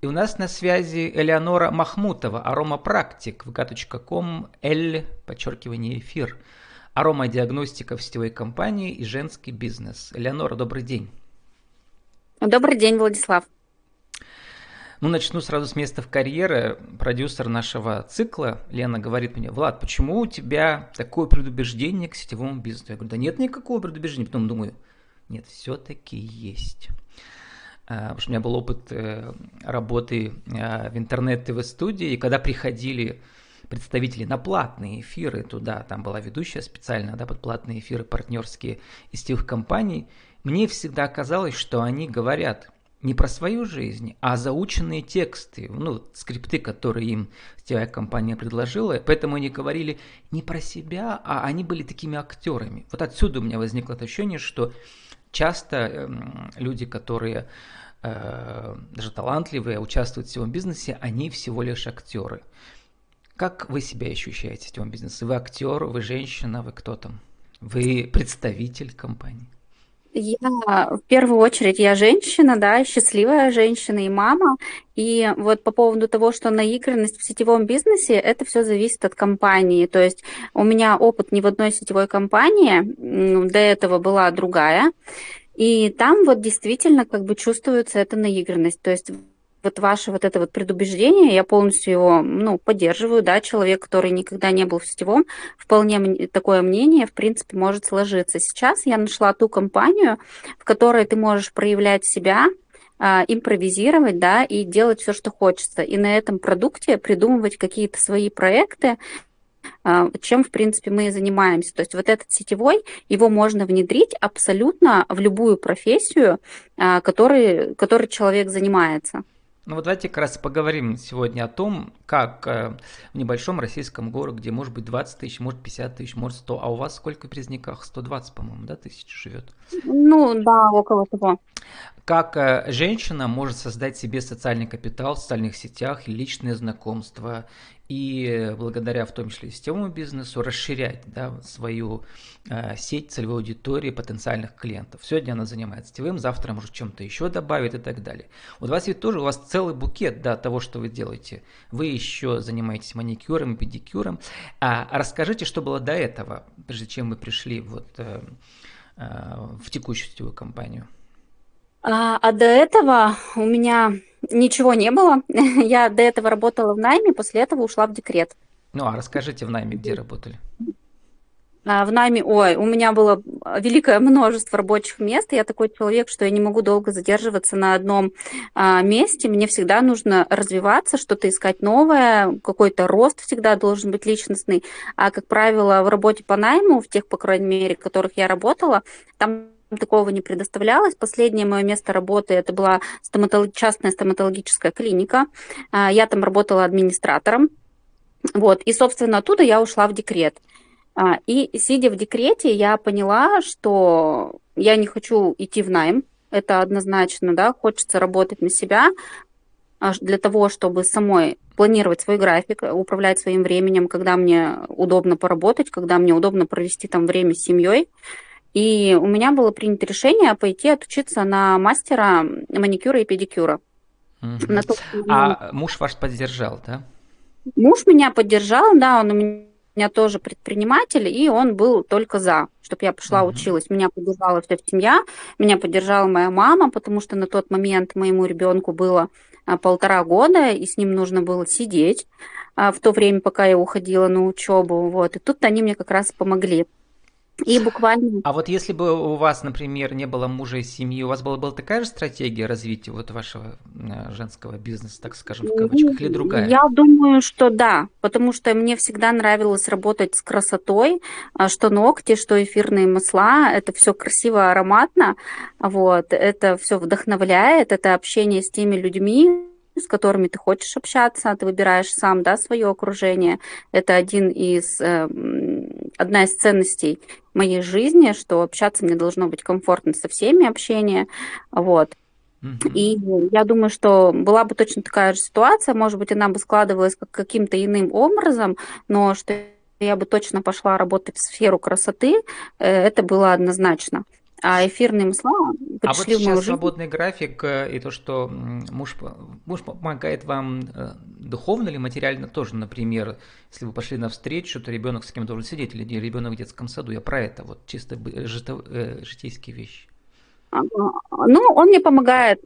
И у нас на связи Элеонора Махмутова, аромапрактик, vk.com, L, подчеркивание, эфир. Аромадиагностика в сетевой компании и женский бизнес. Элеонора, добрый день. Добрый день, Владислав. Ну, начну сразу с места в карьере. Продюсер нашего цикла, Лена, говорит мне, Влад, почему у тебя такое предубеждение к сетевому бизнесу? Я говорю, да нет никакого предубеждения. Потом думаю, нет, все-таки есть. А, потому что у меня был опыт э, работы а, в интернет-ТВ-студии, и когда приходили представители на платные эфиры туда, там была ведущая специально, да, под платные эфиры партнерские из тех компаний, мне всегда казалось, что они говорят – не про свою жизнь, а заученные тексты, ну, скрипты, которые им сетевая компания предложила. Поэтому они говорили не про себя, а они были такими актерами. Вот отсюда у меня возникло ощущение, что часто э, люди, которые э, даже талантливые, участвуют в сетевом бизнесе, они всего лишь актеры. Как вы себя ощущаете в сетевом бизнесе? Вы актер, вы женщина, вы кто там? Вы представитель компании? Я в первую очередь я женщина, да, счастливая женщина и мама. И вот по поводу того, что наигранность в сетевом бизнесе, это все зависит от компании. То есть у меня опыт не в одной сетевой компании, до этого была другая. И там вот действительно как бы чувствуется эта наигранность. То есть вот ваше вот это вот предубеждение, я полностью его, ну, поддерживаю, да, человек, который никогда не был в сетевом, вполне такое мнение, в принципе, может сложиться. Сейчас я нашла ту компанию, в которой ты можешь проявлять себя, а, импровизировать, да, и делать все, что хочется. И на этом продукте придумывать какие-то свои проекты, а, чем, в принципе, мы и занимаемся. То есть вот этот сетевой, его можно внедрить абсолютно в любую профессию, а, который, который человек занимается. Ну вот давайте как раз поговорим сегодня о том, как э, в небольшом российском городе, где может быть 20 тысяч, может 50 тысяч, может 100, а у вас сколько в Березняках? 120, по-моему, да, тысяч живет? Ну да, около того. Как э, женщина может создать себе социальный капитал в социальных сетях, личные знакомства и благодаря в том числе сетевому бизнесу расширять да, свою э, сеть целевой аудитории потенциальных клиентов. Сегодня она занимается сетевым, завтра может чем-то еще добавить и так далее. У вас ведь тоже у вас целый букет да, того, что вы делаете. Вы еще занимаетесь маникюром, педикюром. А расскажите, что было до этого, прежде чем вы пришли вот, э, э, в текущую сетевую компанию. А, а до этого у меня ничего не было. Я до этого работала в найме, после этого ушла в декрет. Ну, а расскажите в найме, где работали? А, в найме, ой, у меня было великое множество рабочих мест. Я такой человек, что я не могу долго задерживаться на одном а, месте. Мне всегда нужно развиваться, что-то искать новое, какой-то рост всегда должен быть личностный. А, как правило, в работе по найму, в тех, по крайней мере, в которых я работала, там такого не предоставлялось. Последнее мое место работы это была стоматолог... частная стоматологическая клиника. А, я там работала администратором. Вот. И, собственно, оттуда я ушла в декрет. А, и сидя в декрете, я поняла, что я не хочу идти в найм. Это однозначно, да, хочется работать на себя а, для того, чтобы самой планировать свой график, управлять своим временем, когда мне удобно поработать, когда мне удобно провести там время с семьей. И у меня было принято решение пойти отучиться на мастера маникюра и педикюра. Угу. На то, а муж ваш поддержал, да? Муж меня поддержал, да, он у меня тоже предприниматель, и он был только за, чтобы я пошла угу. училась. Меня поддержала вся семья, меня поддержала моя мама, потому что на тот момент моему ребенку было а, полтора года, и с ним нужно было сидеть а, в то время, пока я уходила на учебу. Вот. И тут они мне как раз помогли. И буквально... А вот если бы у вас, например, не было мужа и семьи, у вас была, была такая же стратегия развития вот вашего э, женского бизнеса, так скажем, в кавычках, или другая? Я думаю, что да, потому что мне всегда нравилось работать с красотой, а, что ногти, что эфирные масла, это все красиво, ароматно, вот, это все вдохновляет, это общение с теми людьми, с которыми ты хочешь общаться, ты выбираешь сам, да, свое окружение. Это один из, э, одна из ценностей моей жизни, что общаться мне должно быть комфортно со всеми общение, вот. И я думаю, что была бы точно такая же ситуация, может быть, она бы складывалась как каким-то иным образом, но что я бы точно пошла работать в сферу красоты, э, это было однозначно. А эфирные масла а вот сейчас жизнь. свободный график э, и то, что муж, муж помогает вам э, духовно или материально тоже, например, если вы пошли на встречу, то ребенок с кем должен сидеть, или ребенок в детском саду. Я про это, вот чисто житейские вещи. Ну, он мне помогает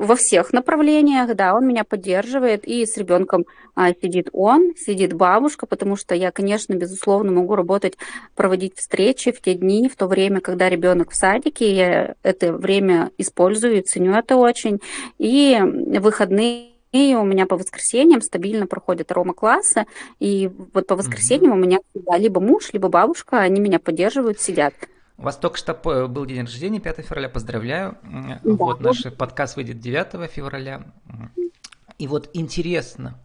во всех направлениях, да, он меня поддерживает, и с ребенком а, сидит он, сидит бабушка, потому что я, конечно, безусловно, могу работать, проводить встречи в те дни, в то время, когда ребенок в садике, я это время использую и ценю это очень, и выходные и у меня по воскресеньям стабильно проходят арома-классы, и вот по воскресеньям mm-hmm. у меня всегда либо муж, либо бабушка, они меня поддерживают, сидят. У вас только что был день рождения, 5 февраля, поздравляю. Да. Вот наш подкаст выйдет 9 февраля. И вот интересно,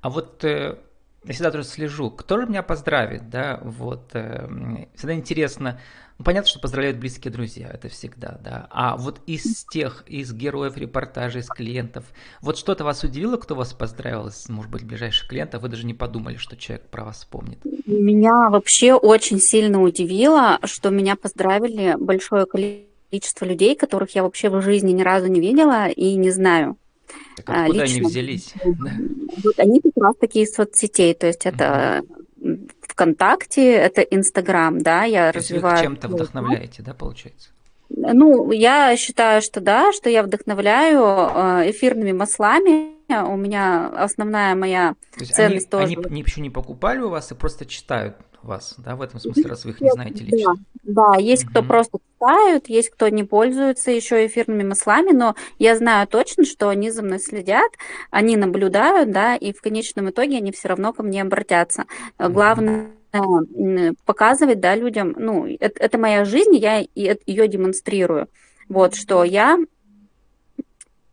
а вот э, я всегда тоже слежу, кто же меня поздравит, да, вот, э, всегда интересно, ну, понятно, что поздравляют близкие друзья, это всегда, да. А вот из тех, из героев репортажа, из клиентов, вот что-то вас удивило, кто вас поздравил, из, может быть, ближайших клиентов, вы даже не подумали, что человек про вас вспомнит? Меня вообще очень сильно удивило, что меня поздравили большое количество людей, которых я вообще в жизни ни разу не видела и не знаю. Так откуда лично. они взялись? Вот они как раз такие из соцсетей, то есть это ВКонтакте, это Инстаграм, да, я То развиваю. Вы чем-то вдохновляете, да, получается? Ну, я считаю, что да, что я вдохновляю э, эфирными маслами. У меня основная моя То есть ценность они, тоже. Они еще не покупали у вас и просто читают вас, да, в этом смысле, раз вы их не знаете лично? Да, да есть угу. кто просто читают, есть кто не пользуется еще эфирными маслами, но я знаю точно, что они за мной следят, они наблюдают, да, и в конечном итоге они все равно ко мне обратятся. Главное показывать, да, людям, ну, это, это моя жизнь, я ее демонстрирую. Вот, что я,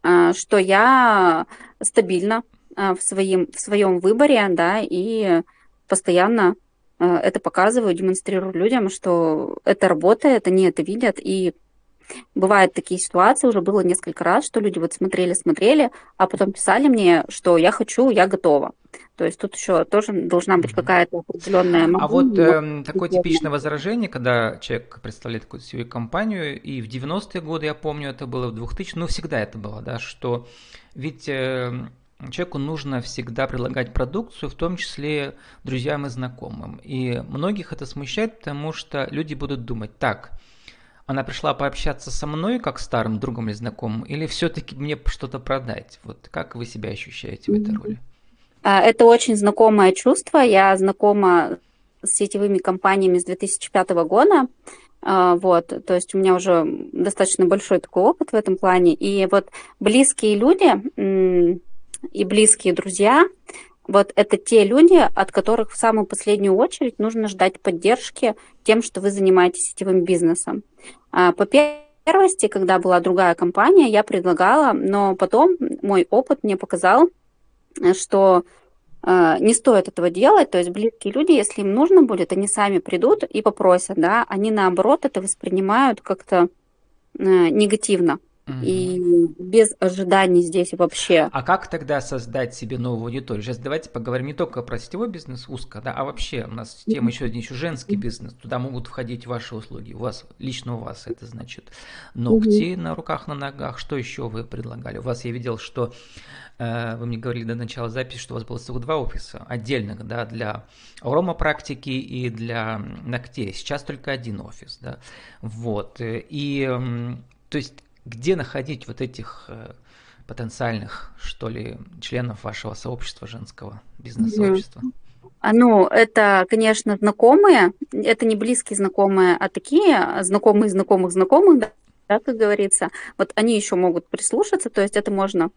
а, что я стабильна а, в, своим, в своем выборе, да, и постоянно это показываю, демонстрирую людям, что это работает, они это видят, и бывают такие ситуации, уже было несколько раз, что люди вот смотрели-смотрели, а потом писали мне, что я хочу, я готова. То есть тут еще тоже должна быть какая-то определенная... А вот э, такое типичное возражение, когда человек представляет какую-то свою компанию, и в 90-е годы, я помню, это было в 2000 ну всегда это было, да, что ведь... Э, человеку нужно всегда предлагать продукцию, в том числе друзьям и знакомым. И многих это смущает, потому что люди будут думать, так, она пришла пообщаться со мной, как старым другом или знакомым, или все-таки мне что-то продать? Вот как вы себя ощущаете в этой роли? А, это очень знакомое чувство. Я знакома с сетевыми компаниями с 2005 года. А, вот, то есть у меня уже достаточно большой такой опыт в этом плане. И вот близкие люди, и близкие друзья, вот это те люди, от которых в самую последнюю очередь нужно ждать поддержки тем, что вы занимаетесь сетевым бизнесом. А, по первости, когда была другая компания, я предлагала, но потом мой опыт мне показал, что а, не стоит этого делать, то есть близкие люди, если им нужно будет, они сами придут и попросят, да, они наоборот это воспринимают как-то э, И без ожиданий здесь вообще. А как тогда создать себе новую аудиторию? Сейчас давайте поговорим не только про сетевой бизнес узко, да, а вообще у нас тема еще, еще женский бизнес. Туда могут входить ваши услуги. У вас, лично у вас это значит ногти на руках, на ногах. Что еще вы предлагали? У вас я видел, что э, вы мне говорили до начала записи, что у вас было целых два офиса отдельных, да, для аромапрактики и для ногтей. Сейчас только один офис, да. Вот. И то есть где находить вот этих э, потенциальных, что ли, членов вашего сообщества женского, бизнес-сообщества? А, ну, это, конечно, знакомые, это не близкие знакомые, а такие знакомые знакомых знакомых, да, да, как говорится. Вот они еще могут прислушаться, то есть это можно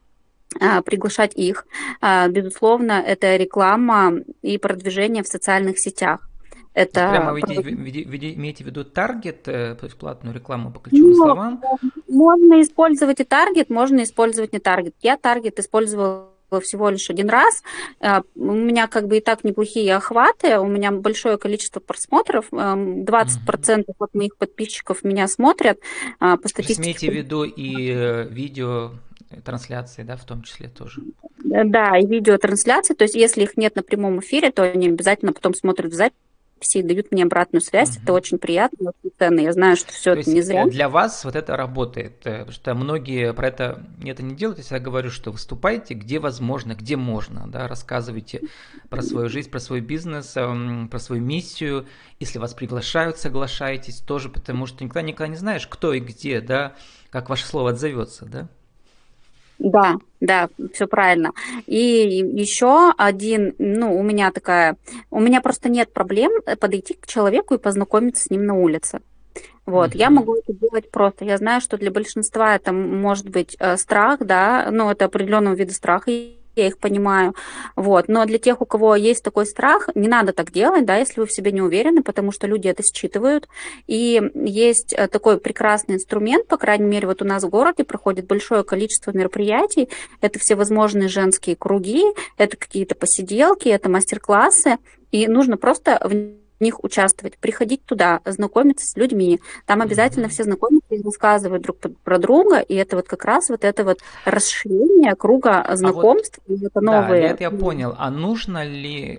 а, приглашать их. А, безусловно, это реклама и продвижение в социальных сетях. Это... Прямо вы имеете в виду таргет, э, то есть платную рекламу по ключевым ну, словам? Можно использовать и таргет, можно использовать не таргет. Я таргет использовала всего лишь один раз. Э, у меня как бы и так неплохие охваты, у меня большое количество просмотров, 20% mm-hmm. от моих подписчиков меня смотрят. А, по статистике... Имейте в виду и э, видео трансляции, да, в том числе тоже. Да, и видеотрансляции, то есть если их нет на прямом эфире, то они обязательно потом смотрят в записи и дают мне обратную связь. Угу. Это очень приятно, очень ценно. Я знаю, что все То это не зря. Э, для вас вот это работает, э, потому что многие про это, это не делают. Если я говорю, что выступайте, где возможно, где можно, да, рассказывайте про свою жизнь, про свой бизнес, эм, про свою миссию. Если вас приглашают, соглашайтесь тоже, потому что никогда, никогда не знаешь, кто и где, да, как ваше слово отзовется, да. Да, да, все правильно. И еще один, ну, у меня такая, у меня просто нет проблем подойти к человеку и познакомиться с ним на улице. Вот, mm-hmm. я могу это делать просто. Я знаю, что для большинства это может быть э, страх, да, ну, это определенного вида страха я их понимаю. Вот. Но для тех, у кого есть такой страх, не надо так делать, да, если вы в себе не уверены, потому что люди это считывают. И есть э, такой прекрасный инструмент, по крайней мере, вот у нас в городе проходит большое количество мероприятий. Это всевозможные женские круги, это какие-то посиделки, это мастер-классы. И нужно просто в них участвовать, приходить туда, знакомиться с людьми. Там обязательно все знакомятся и рассказывают друг про друга, и это вот как раз вот это вот расширение круга знакомств, а вот, это новые. Да, это я понял. А нужно ли,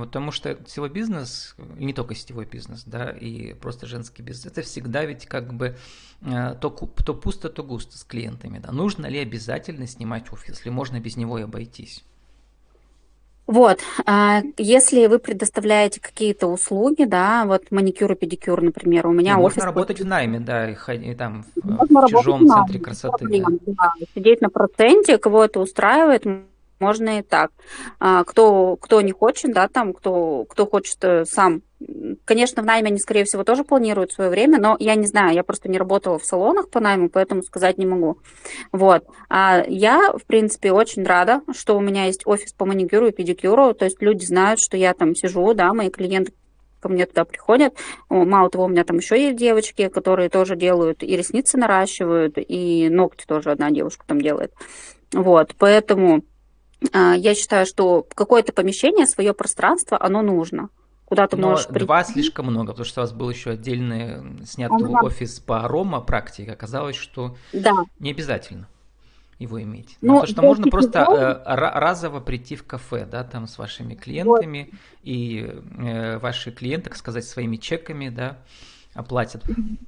потому что сетевой бизнес, и не только сетевой бизнес, да, и просто женский бизнес, это всегда ведь как бы э, то, то пусто, то густо с клиентами, да. Нужно ли обязательно снимать офис, или можно без него и обойтись? Вот, а, если вы предоставляете какие-то услуги, да, вот маникюр и педикюр, например, у меня и офис... Можно работать в найме, да, и, и там можно в чужом центре красоты. Проблем, да. Да, сидеть на проценте, кого это устраивает, можно и так. А, кто, кто не хочет, да, там, кто, кто хочет э, сам. Конечно, в найме они, скорее всего, тоже планируют свое время, но я не знаю, я просто не работала в салонах по найму, поэтому сказать не могу. Вот. А я, в принципе, очень рада, что у меня есть офис по маникюру и педикюру, то есть люди знают, что я там сижу, да, мои клиенты ко мне туда приходят. Мало того, у меня там еще есть девочки, которые тоже делают и ресницы наращивают, и ногти тоже одна девушка там делает. Вот, поэтому а, я считаю, что какое-то помещение, свое пространство, оно нужно. Куда ты Но можешь прийти. два слишком много, потому что у вас был еще отдельный снятый ага. офис по арома практике. Оказалось, что да. не обязательно его иметь. Ну, Потому что можно просто э, разово прийти в кафе, да, там с вашими клиентами, вот. и э, ваши клиенты, так сказать, своими чеками, да, оплатят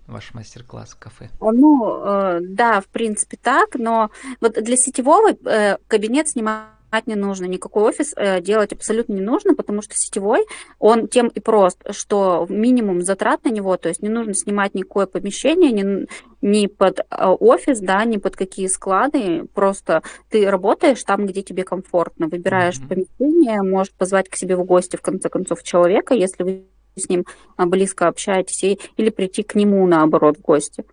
ваш мастер-класс в кафе? Ну, э, да, в принципе так, но вот для сетевого э, кабинет снимать не нужно, никакой офис э, делать абсолютно не нужно, потому что сетевой, он тем и прост, что минимум затрат на него, то есть не нужно снимать никакое помещение, ни, ни под э, офис, да, ни под какие склады, просто ты работаешь там, где тебе комфортно, выбираешь mm-hmm. помещение, можешь позвать к себе в гости, в конце концов, человека, если вы с ним а, близко общаетесь, и, или прийти к нему, наоборот, в гости.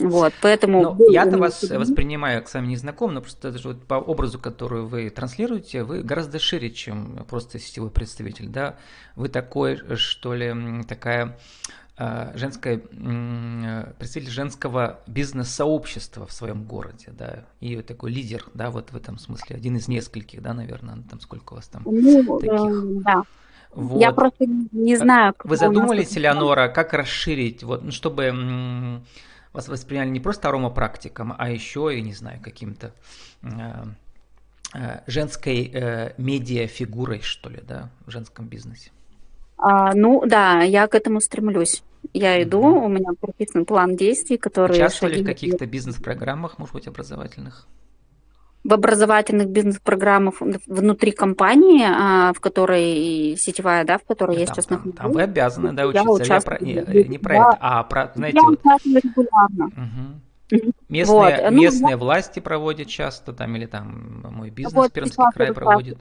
Вот, поэтому... Ну, я-то вас воспринимаю с вами не знаком, но просто даже вот по образу, который вы транслируете, вы гораздо шире, чем просто сетевой представитель, да? Вы такой, что ли, такая а, женская, представитель женского бизнес-сообщества в своем городе, да, и такой лидер, да, вот в этом смысле, один из нескольких, да, наверное, там сколько у вас там ну, таких? Э, да. Вот. Я просто не знаю. Вы задумались, Элеонора, как расширить, вот, ну, чтобы вас восприняли не просто аромапрактиком, а еще, и не знаю, каким-то э, э, женской э, медиа-фигурой, что ли, да, в женском бизнесе? А, ну да, я к этому стремлюсь. Я иду, mm-hmm. у меня прописан план действий, который... Участвовали в каких-то бизнес-программах, может быть, образовательных? В образовательных бизнес-программах внутри компании, а, в которой сетевая, да, в которой я сейчас нахожусь. Там вы обязаны, да, учиться. Я, я про, не, не про да. это, а про, знаете, я вот... регулярно. Угу. Местные, вот. Ну, местные ну, власти проводят часто, там, или там мой бизнес вот, Пермский край проводит.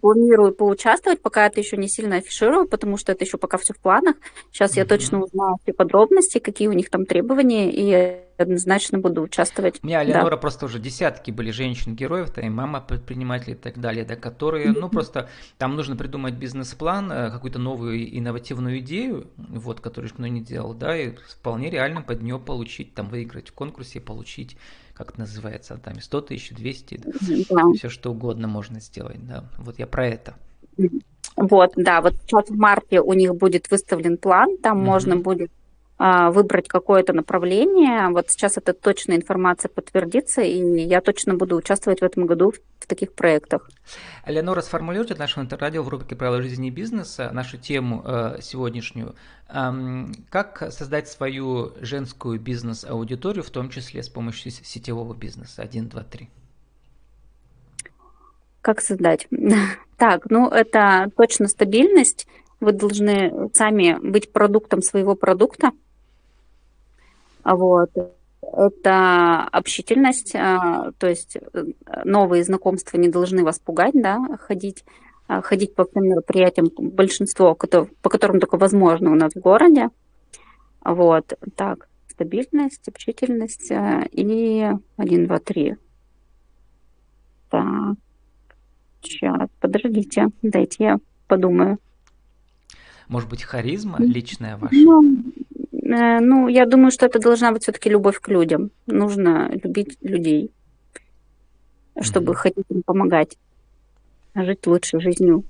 Планирую поучаствовать, пока это еще не сильно афиширую, потому что это еще пока все в планах. Сейчас mm-hmm. я точно узнаю все подробности, какие у них там требования, и однозначно буду участвовать. У меня, Леонора, да. просто уже десятки были женщин-героев, и мама предпринимателей и так далее, да, которые, mm-hmm. ну, просто там нужно придумать бизнес-план, э, какую-то новую инновативную идею, вот, которую никто не делал, да, и вполне реально под нее получить, там, выиграть в конкурсе, получить как это называется, там 100 тысяч, 200, да. все что угодно можно сделать, да. Вот я про это. Вот, да, вот сейчас в марте у них будет выставлен план, там угу. можно будет выбрать какое-то направление. Вот сейчас эта точная информация подтвердится, и я точно буду участвовать в этом году в таких проектах. Леонора, сформулируйте наше интеррадио в рубрике «Правила жизни и бизнеса» нашу тему э, сегодняшнюю. Эм, как создать свою женскую бизнес-аудиторию, в том числе с помощью сетевого бизнеса? Один, два, три. Как создать? Так, ну это точно стабильность. Вы должны сами быть продуктом своего продукта. Вот. Это общительность, а, то есть э, новые знакомства не должны вас пугать, да, ходить, а, ходить по всем мероприятиям, большинство, по которым только возможно у нас в городе. Вот, так, стабильность, общительность э, и один, два, три. Так, сейчас, подождите, дайте я подумаю. Может быть, харизма личная ваша? Ну, Э, ну, я думаю, что это должна быть все-таки любовь к людям. Нужно любить людей, чтобы mm-hmm. хотеть им помогать, жить лучшей жизнью.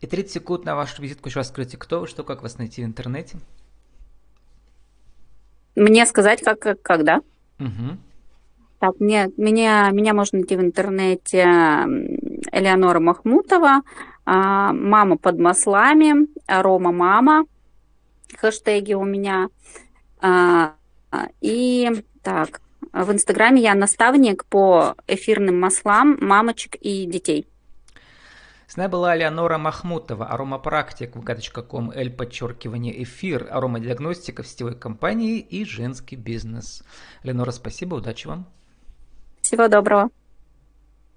И 30 секунд на вашу визитку еще раз скажите, кто вы, что, как вас найти в интернете? Мне сказать, как, как, как да? Угу. Так, мне, меня, меня можно найти в интернете Элеонора Махмутова, а, мама под маслами, Рома мама, хэштеги у меня. А, и так, в Инстаграме я наставник по эфирным маслам мамочек и детей. С нами была Леонора Махмутова, аромапрактик vk.com, L подчеркивание эфир, аромадиагностика в сетевой компании и женский бизнес. Леонора, спасибо, удачи вам. Всего доброго.